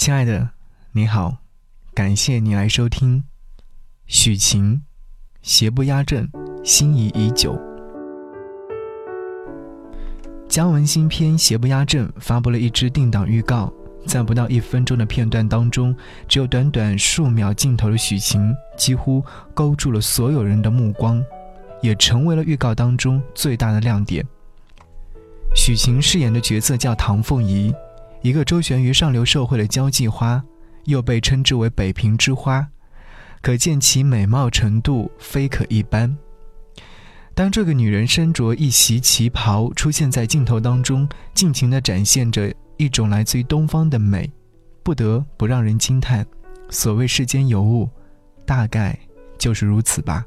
亲爱的，你好，感谢你来收听。许晴，邪不压正，心仪已久。姜文新片《邪不压正》发布了一支定档预告，在不到一分钟的片段当中，只有短短数秒镜头的许晴，几乎勾住了所有人的目光，也成为了预告当中最大的亮点。许晴饰演的角色叫唐凤仪，一个周旋于上流社会的交际花，又被称之为“北平之花”，可见其美貌程度非可一般。当这个女人身着一袭旗袍出现在镜头当中，尽情地展现着一种来自于东方的美，不得不让人惊叹。所谓世间尤物，大概就是如此吧。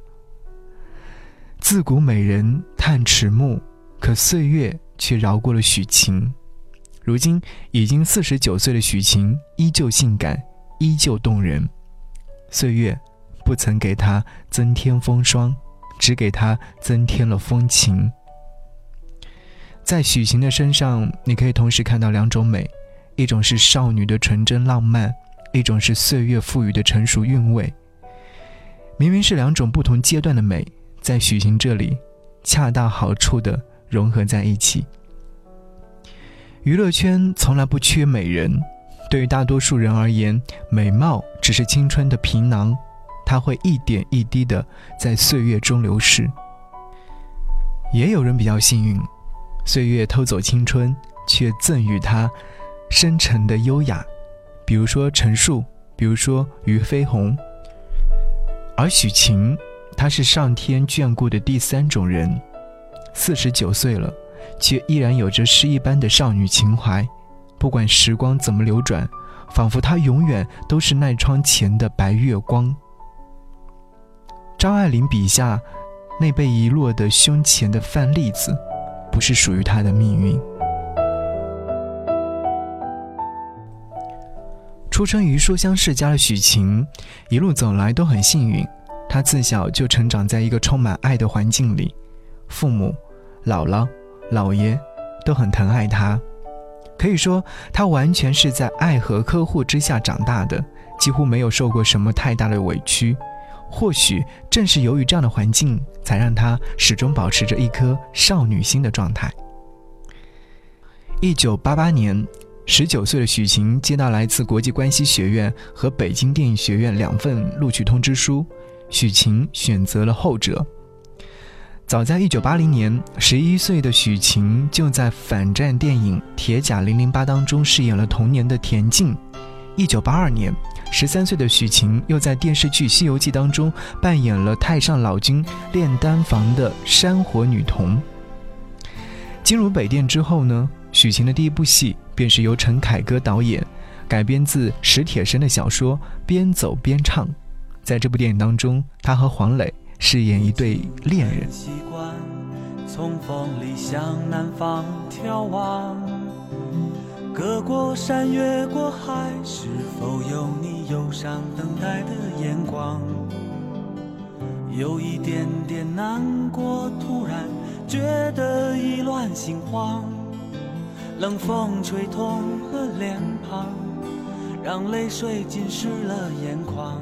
自古美人叹迟暮，可岁月却饶过了许晴。如今已经四十九岁的许晴，依旧性感，依旧动人。岁月不曾给她增添风霜。只给她增添了风情。在许晴的身上，你可以同时看到两种美：一种是少女的纯真浪漫，一种是岁月赋予的成熟韵味。明明是两种不同阶段的美，在许晴这里，恰到好处的融合在一起。娱乐圈从来不缺美人，对于大多数人而言，美貌只是青春的皮囊。它会一点一滴的在岁月中流逝。也有人比较幸运，岁月偷走青春，却赠予他深沉的优雅，比如说陈数，比如说俞飞鸿。而许晴，她是上天眷顾的第三种人，四十九岁了，却依然有着诗一般的少女情怀。不管时光怎么流转，仿佛她永远都是那窗前的白月光。张爱玲笔下那被遗落的胸前的饭粒子，不是属于她的命运。出生于书香世家的许晴，一路走来都很幸运。她自小就成长在一个充满爱的环境里，父母、姥姥、姥爷都很疼爱她。可以说，她完全是在爱和呵护之下长大的，几乎没有受过什么太大的委屈。或许正是由于这样的环境，才让她始终保持着一颗少女心的状态。一九八八年，十九岁的许晴接到来自国际关系学院和北京电影学院两份录取通知书，许晴选择了后者。早在一九八零年，十一岁的许晴就在反战电影《铁甲零零八》当中饰演了童年的田径。一九八二年。十三岁的许晴又在电视剧《西游记》当中扮演了太上老君炼丹房的山火女童。进入北电之后呢，许晴的第一部戏便是由陈凯歌导演，改编自史铁生的小说《边走边唱》。在这部电影当中，他和黄磊饰演一对恋人。习惯从风里向南方眺望。隔过山，越过海，是否有你忧伤等待的眼光？有一点点难过，突然觉得意乱心慌。冷风吹痛了脸庞，让泪水浸湿了眼眶。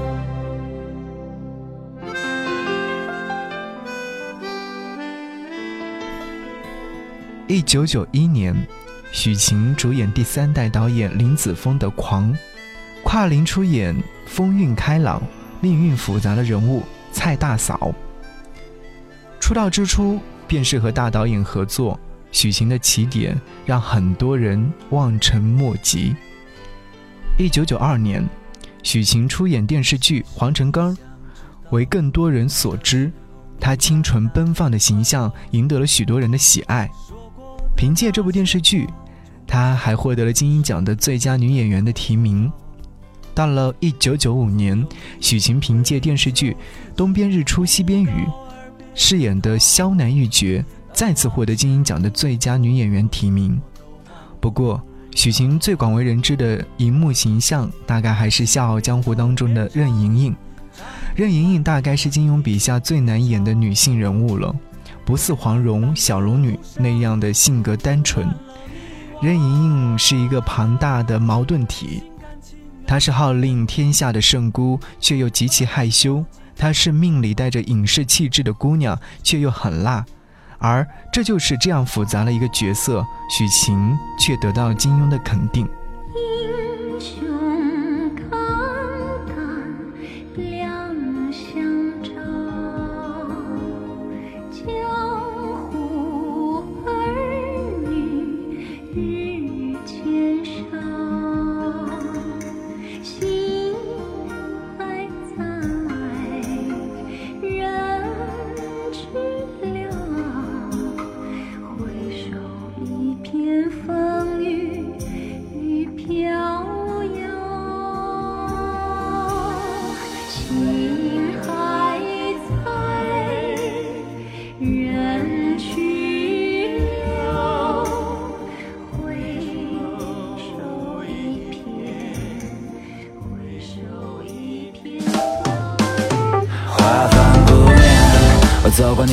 一九九一年，许晴主演第三代导演林子峰的《狂》，跨龄出演风韵开朗、命运复杂的人物蔡大嫂。出道之初便是和大导演合作，许晴的起点让很多人望尘莫及。一九九二年，许晴出演电视剧《黄城根》，为更多人所知，她清纯奔放的形象赢得了许多人的喜爱。凭借这部电视剧，她还获得了金鹰奖的最佳女演员的提名。到了一九九五年，许晴凭借电视剧《东边日出西边雨》。饰演的萧楠玉角再次获得金鹰奖的最佳女演员提名。不过，许晴最广为人知的荧幕形象，大概还是《笑傲江湖》当中的任盈盈。任盈盈大概是金庸笔下最难演的女性人物了，不似黄蓉、小龙女那样的性格单纯。任盈盈是一个庞大的矛盾体，她是号令天下的圣姑，却又极其害羞。她是命里带着隐士气质的姑娘，却又很辣，而这就是这样复杂的一个角色，许晴却得到金庸的肯定。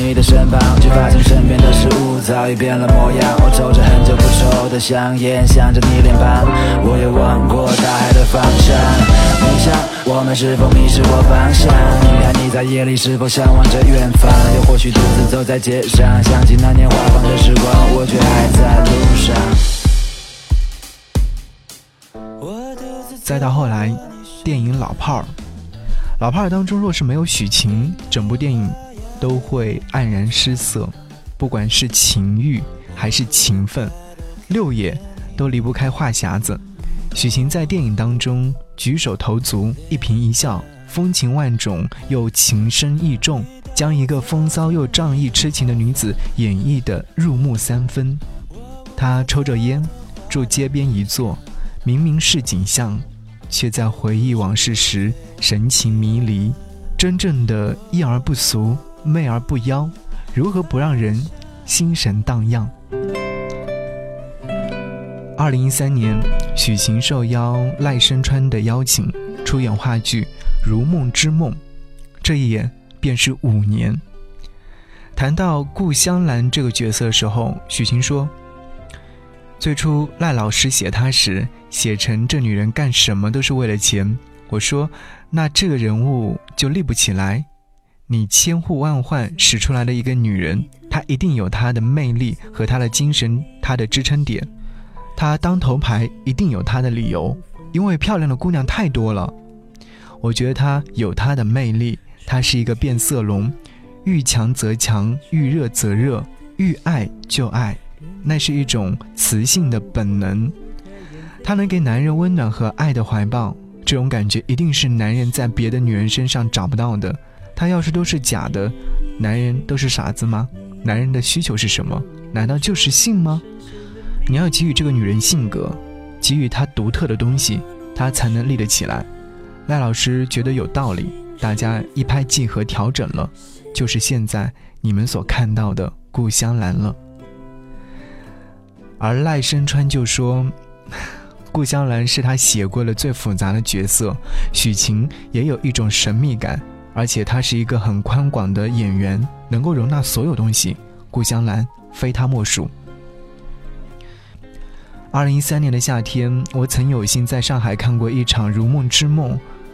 你的身旁，却发现身边的事物早已变了模样。我抽着很久不抽的香烟，想着你脸庞。我也望过大海的方向，你想我们是否迷失过方向？你看你在夜里是否向往着远方？又或许独自走在街上，想起那年华放的时光，我却还在路上。再到后来，电影《老炮儿》，《老炮儿》当中若是没有许晴，整部电影。都会黯然失色，不管是情欲还是情分，六爷都离不开话匣子。许晴在电影当中举手投足、一颦一笑，风情万种又情深意重，将一个风骚又仗义痴情的女子演绎得入木三分。她抽着烟，住街边一坐，明明是景象，却在回忆往事时神情迷离，真正的艳而不俗。媚而不妖，如何不让人心神荡漾？二零一三年，许晴受邀赖声川的邀请，出演话剧《如梦之梦》，这一演便是五年。谈到顾香兰这个角色的时候，许晴说：“最初赖老师写她时，写成这女人干什么都是为了钱。我说，那这个人物就立不起来。”你千呼万唤使出来的一个女人，她一定有她的魅力和她的精神，她的支撑点。她当头牌一定有她的理由，因为漂亮的姑娘太多了。我觉得她有她的魅力，她是一个变色龙，遇强则强，遇热则热，遇爱就爱，那是一种雌性的本能。她能给男人温暖和爱的怀抱，这种感觉一定是男人在别的女人身上找不到的。他要是都是假的，男人都是傻子吗？男人的需求是什么？难道就是性吗？你要给予这个女人性格，给予她独特的东西，她才能立得起来。赖老师觉得有道理，大家一拍即合，调整了，就是现在你们所看到的顾香兰了。而赖声川就说，顾香兰是他写过的最复杂的角色，许晴也有一种神秘感。而且他是一个很宽广的演员，能够容纳所有东西。顾香兰非他莫属。二零一三年的夏天，我曾有幸在上海看过一场《如梦之梦》，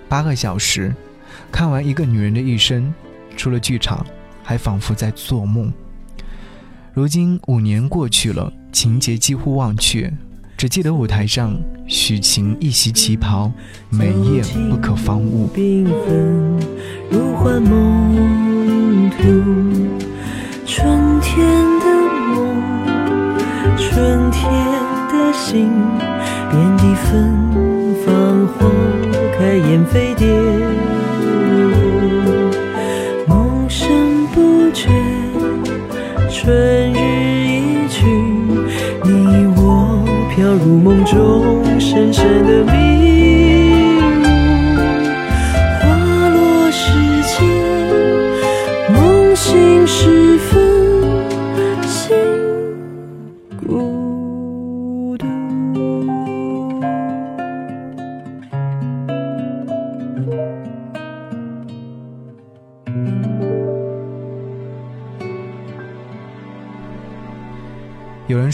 八个小时，看完一个女人的一生，出了剧场，还仿佛在做梦。如今五年过去了，情节几乎忘却，只记得舞台上许晴一袭旗袍，美艳不可方物。如幻梦途，春天的梦，春天的心，遍地芬芳花开，燕飞蝶舞，梦声不绝，春日一去，你我飘入梦中，深深的迷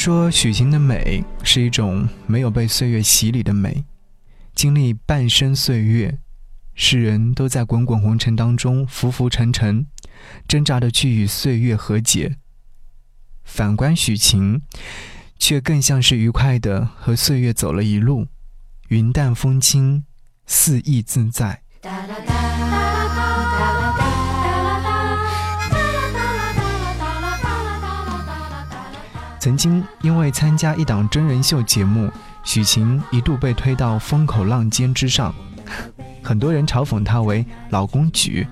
说，许晴的美是一种没有被岁月洗礼的美。经历半生岁月，世人都在滚滚红尘当中浮浮沉沉，挣扎的去与岁月和解。反观许晴，却更像是愉快的和岁月走了一路，云淡风轻，肆意自在。曾经因为参加一档真人秀节目，许晴一度被推到风口浪尖之上，很多人嘲讽她为“老公举”，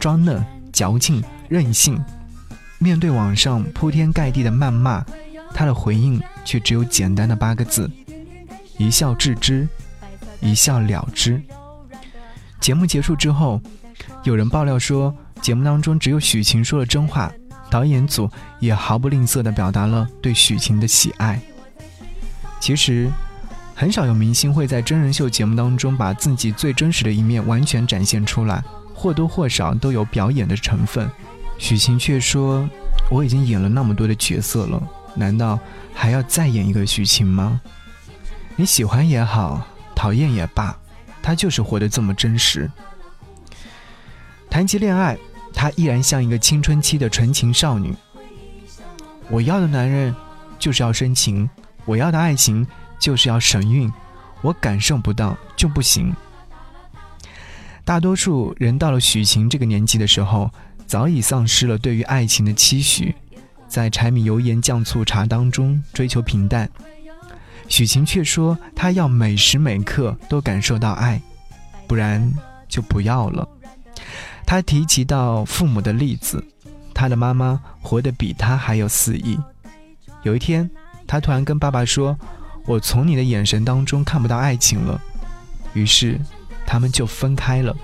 装嫩、矫情、任性。面对网上铺天盖地的谩骂，她的回应却只有简单的八个字：一笑置之，一笑了之。节目结束之后，有人爆料说，节目当中只有许晴说了真话。导演组也毫不吝啬地表达了对许晴的喜爱。其实，很少有明星会在真人秀节目当中把自己最真实的一面完全展现出来，或多或少都有表演的成分。许晴却说：“我已经演了那么多的角色了，难道还要再演一个许晴吗？你喜欢也好，讨厌也罢，她就是活得这么真实。”谈及恋爱。她依然像一个青春期的纯情少女。我要的男人就是要深情，我要的爱情就是要神韵，我感受不到就不行。大多数人到了许晴这个年纪的时候，早已丧失了对于爱情的期许，在柴米油盐酱醋茶当中追求平淡。许晴却说，她要每时每刻都感受到爱，不然就不要了。他提及到父母的例子，他的妈妈活得比他还要肆意。有一天，他突然跟爸爸说：“我从你的眼神当中看不到爱情了。”于是，他们就分开了。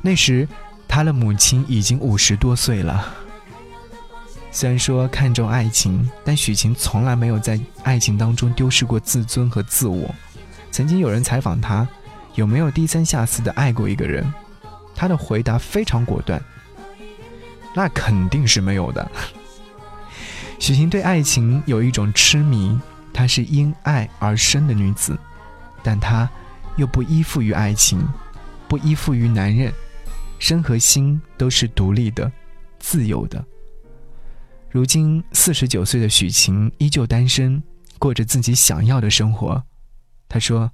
那时，他的母亲已经五十多岁了。虽然说看重爱情，但许晴从来没有在爱情当中丢失过自尊和自我。曾经有人采访他，有没有低三下四的爱过一个人？他的回答非常果断，那肯定是没有的。许晴对爱情有一种痴迷，她是因爱而生的女子，但她又不依附于爱情，不依附于男人，身和心都是独立的、自由的。如今四十九岁的许晴依旧单身，过着自己想要的生活。她说。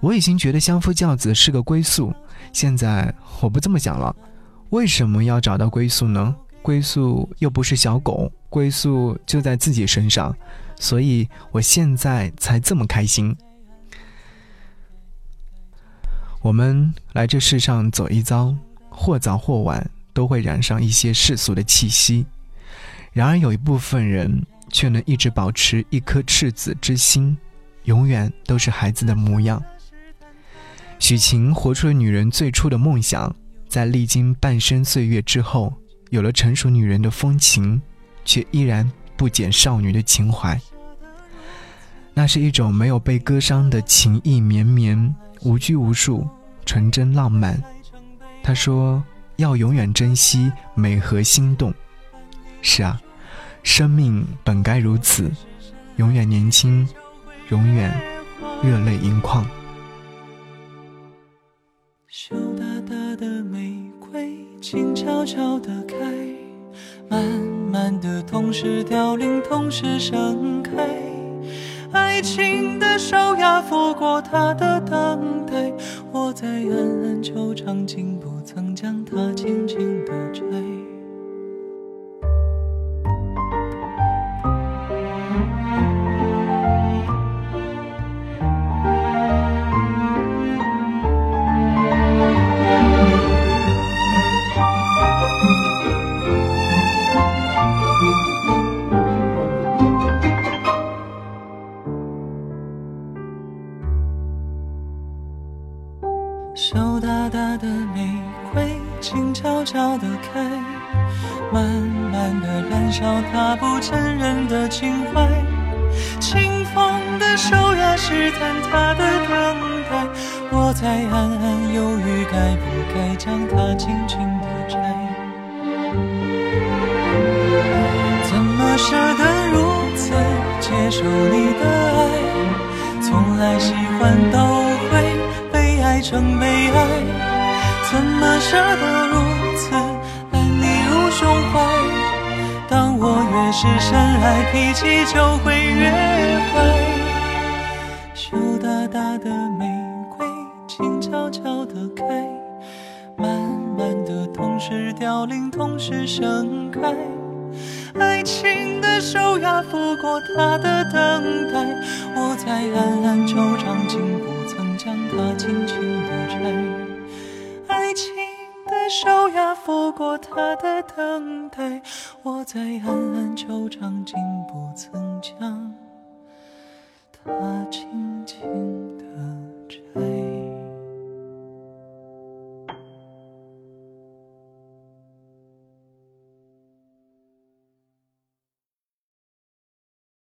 我已经觉得相夫教子是个归宿，现在我不这么想了。为什么要找到归宿呢？归宿又不是小狗，归宿就在自己身上，所以我现在才这么开心。我们来这世上走一遭，或早或晚都会染上一些世俗的气息，然而有一部分人却能一直保持一颗赤子之心，永远都是孩子的模样。许晴活出了女人最初的梦想，在历经半生岁月之后，有了成熟女人的风情，却依然不减少女的情怀。那是一种没有被割伤的情意绵绵，无拘无束，纯真浪漫。他说：“要永远珍惜美和心动。”是啊，生命本该如此，永远年轻，永远热泪盈眶。羞答答的玫瑰，静悄悄地开，慢慢的，同时凋零，同时盛开。爱情的手呀，拂过她的等待，我在暗暗惆怅，竟不曾将它轻轻地摘。舍得如此接受你的爱？从来喜欢都会被。爱成悲哀，怎么舍得如此揽你入胸怀？当我越是深爱，脾气就会越坏。羞答答的玫瑰，静悄悄地开，慢慢的，同时凋零，同时盛开。爱情手呀，拂过他的等待，我在暗暗惆怅，竟不曾将它轻轻。爱情的手呀，拂过他的等待，我在暗暗惆怅，竟不曾将它轻轻地。